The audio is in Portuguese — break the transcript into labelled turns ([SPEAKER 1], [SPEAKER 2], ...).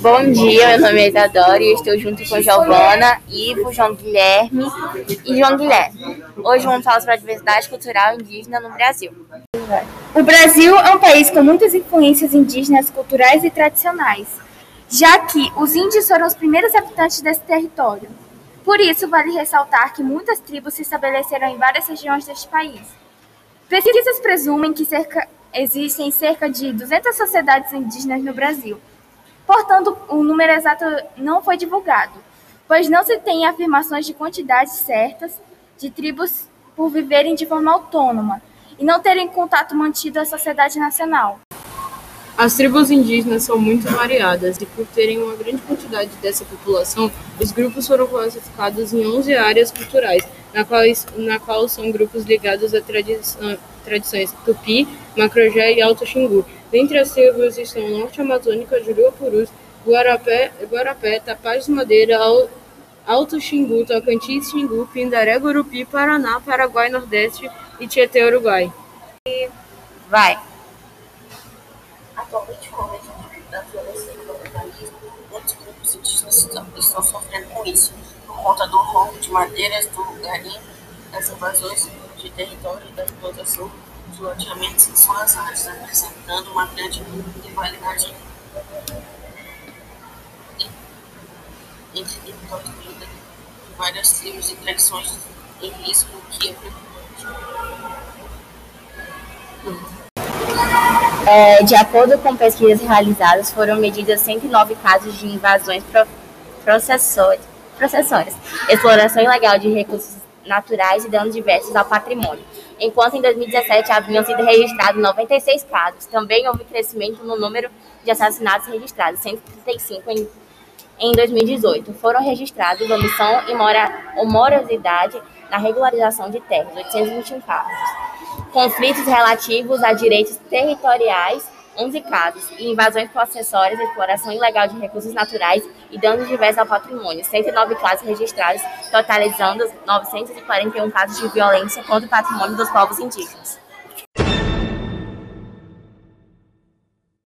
[SPEAKER 1] Bom dia, meu nome é Isadora e estou junto com Giovana, Ivo, João Guilherme e João Guilherme. Hoje vamos falar sobre a diversidade cultural indígena no Brasil.
[SPEAKER 2] O Brasil é um país com muitas influências indígenas culturais e tradicionais, já que os índios foram os primeiros habitantes desse território. Por isso, vale ressaltar que muitas tribos se estabeleceram em várias regiões deste país. Pesquisas presumem que cerca, existem cerca de 200 sociedades indígenas no Brasil. Portanto, o número exato não foi divulgado, pois não se tem afirmações de quantidades certas de tribos por viverem de forma autônoma e não terem contato mantido à sociedade nacional.
[SPEAKER 3] As tribos indígenas são muito variadas e, por terem uma grande quantidade dessa população, os grupos foram classificados em 11 áreas culturais, na qual, na qual são grupos ligados a tradição, tradições tupi, macrojé e alto xingu. Dentre as tribos estão Norte Amazônica, Juruapurus, Guarapé, Guarapé Tapaz de Madeira, Alto Xingu, Tocantins Xingu, Pindaré, Gurupi, Paraná, Paraguai, Nordeste e Tietê, Uruguai.
[SPEAKER 1] Vai!
[SPEAKER 4] Conta do roubo de madeiras, do garimpo, das invasões de território da exploração de loteamentos áreas, apresentando uma grande rivalidade entre territórios de várias tribos e tradições em risco que
[SPEAKER 1] é, de acordo com pesquisas realizadas, foram medidas 109 casos de invasões processórias, exploração ilegal de recursos naturais e danos diversos ao patrimônio. Enquanto em 2017 haviam sido registrados 96 casos, também houve crescimento no número de assassinatos registrados, 135 em, em 2018. Foram registrados omissão e mora, morosidade na regularização de terras, 821 casos. Conflitos relativos a direitos territoriais, 11 casos, e invasões possessórias, exploração ilegal de recursos naturais e danos diversos ao patrimônio, 109 casos registrados, totalizando 941 casos de violência contra o patrimônio dos povos indígenas.